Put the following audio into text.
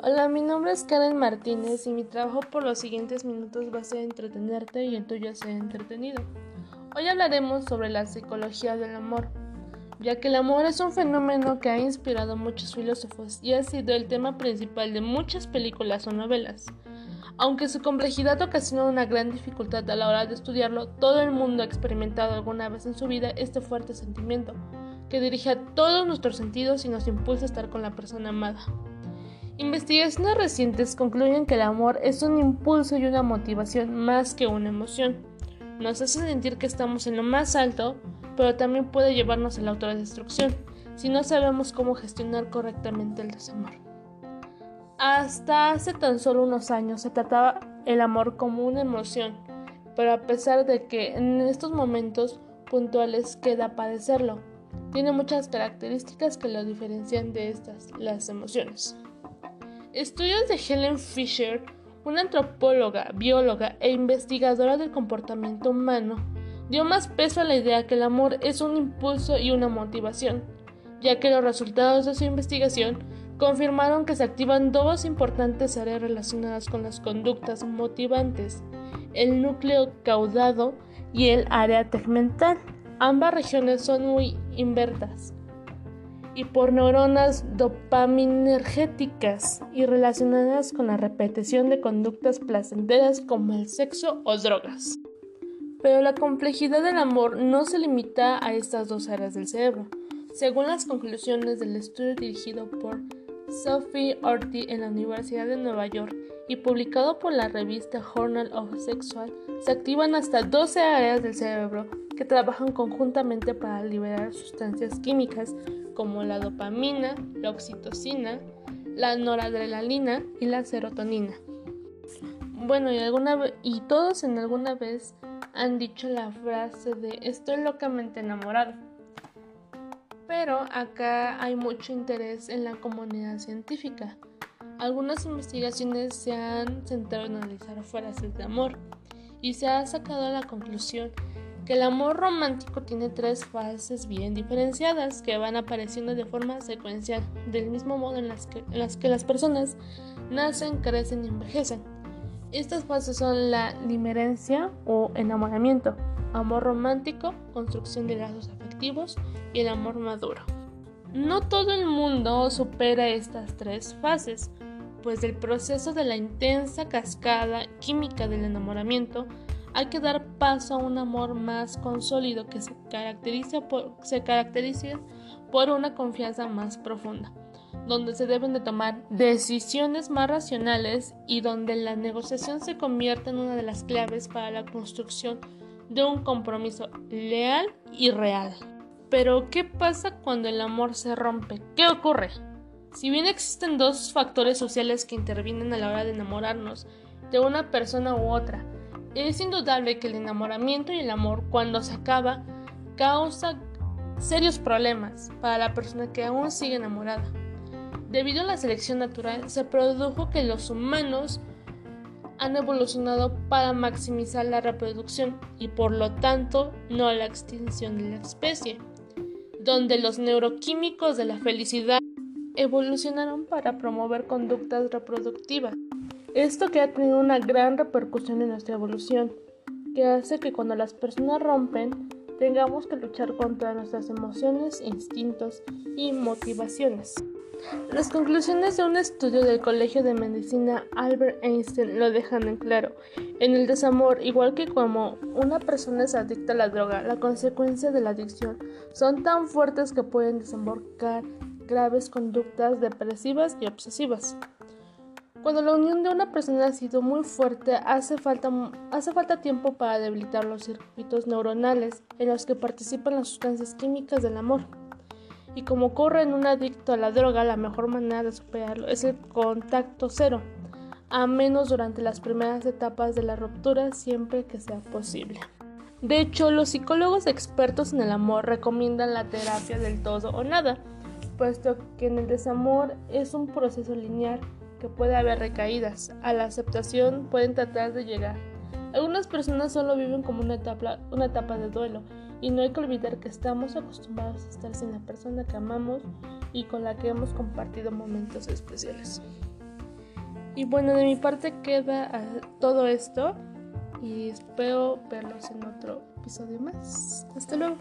Hola, mi nombre es Karen Martínez y mi trabajo por los siguientes minutos va a ser entretenerte y el tuyo sea entretenido. Hoy hablaremos sobre la psicología del amor, ya que el amor es un fenómeno que ha inspirado a muchos filósofos y ha sido el tema principal de muchas películas o novelas. Aunque su complejidad ocasiona una gran dificultad a la hora de estudiarlo, todo el mundo ha experimentado alguna vez en su vida este fuerte sentimiento, que dirige a todos nuestros sentidos y nos impulsa a estar con la persona amada. Investigaciones recientes concluyen que el amor es un impulso y una motivación más que una emoción. Nos hace sentir que estamos en lo más alto, pero también puede llevarnos a la autodestrucción si no sabemos cómo gestionar correctamente el desamor. Hasta hace tan solo unos años se trataba el amor como una emoción, pero a pesar de que en estos momentos puntuales queda padecerlo, tiene muchas características que lo diferencian de estas, las emociones. Estudios de Helen Fisher, una antropóloga, bióloga e investigadora del comportamiento humano, dio más peso a la idea que el amor es un impulso y una motivación, ya que los resultados de su investigación confirmaron que se activan dos importantes áreas relacionadas con las conductas motivantes, el núcleo caudado y el área tegmental. Ambas regiones son muy invertas y por neuronas dopaminergéticas y relacionadas con la repetición de conductas placenteras como el sexo o drogas. Pero la complejidad del amor no se limita a estas dos áreas del cerebro. Según las conclusiones del estudio dirigido por Sophie Orti en la Universidad de Nueva York y publicado por la revista Journal of Sexual, se activan hasta 12 áreas del cerebro que trabajan conjuntamente para liberar sustancias químicas como la dopamina, la oxitocina, la noradrenalina y la serotonina. Bueno, y, alguna y todos en alguna vez han dicho la frase de estoy locamente enamorado. Pero acá hay mucho interés en la comunidad científica. Algunas investigaciones se han centrado en analizar frases de amor y se ha sacado la conclusión que el amor romántico tiene tres fases bien diferenciadas que van apareciendo de forma secuencial, del mismo modo en las que, las, las personas nacen, crecen y envejecen. Estas fases son la limerencia o enamoramiento, amor romántico, construcción de lazos afectivos y el amor maduro. No todo el mundo supera estas tres fases, pues del proceso de la intensa cascada química del enamoramiento hay que dar paso a un amor más consólido que se caracteriza por, se por una confianza más profunda, donde se deben de tomar decisiones más racionales y donde la negociación se convierte en una de las claves para la construcción de un compromiso leal y real. Pero, ¿qué pasa cuando el amor se rompe? ¿Qué ocurre? Si bien existen dos factores sociales que intervienen a la hora de enamorarnos de una persona u otra, es indudable que el enamoramiento y el amor, cuando se acaba, causa serios problemas para la persona que aún sigue enamorada. Debido a la selección natural, se produjo que los humanos han evolucionado para maximizar la reproducción y por lo tanto no la extinción de la especie, donde los neuroquímicos de la felicidad evolucionaron para promover conductas reproductivas. Esto que ha tenido una gran repercusión en nuestra evolución, que hace que cuando las personas rompen tengamos que luchar contra nuestras emociones, instintos y motivaciones. Las conclusiones de un estudio del Colegio de Medicina Albert Einstein lo dejan en claro. En el desamor, igual que como una persona es adicta a la droga, las consecuencias de la adicción son tan fuertes que pueden desembocar graves conductas depresivas y obsesivas. Cuando la unión de una persona ha sido muy fuerte, hace falta, hace falta tiempo para debilitar los circuitos neuronales en los que participan las sustancias químicas del amor. Y como ocurre en un adicto a la droga, la mejor manera de superarlo es el contacto cero, a menos durante las primeras etapas de la ruptura siempre que sea posible. De hecho, los psicólogos expertos en el amor recomiendan la terapia del todo o nada, puesto que en el desamor es un proceso lineal que puede haber recaídas. A la aceptación pueden tratar de llegar. Algunas personas solo viven como una etapa, una etapa de duelo y no hay que olvidar que estamos acostumbrados a estar sin la persona que amamos y con la que hemos compartido momentos especiales. Y bueno, de mi parte queda ah, todo esto y espero verlos en otro episodio más. Hasta luego.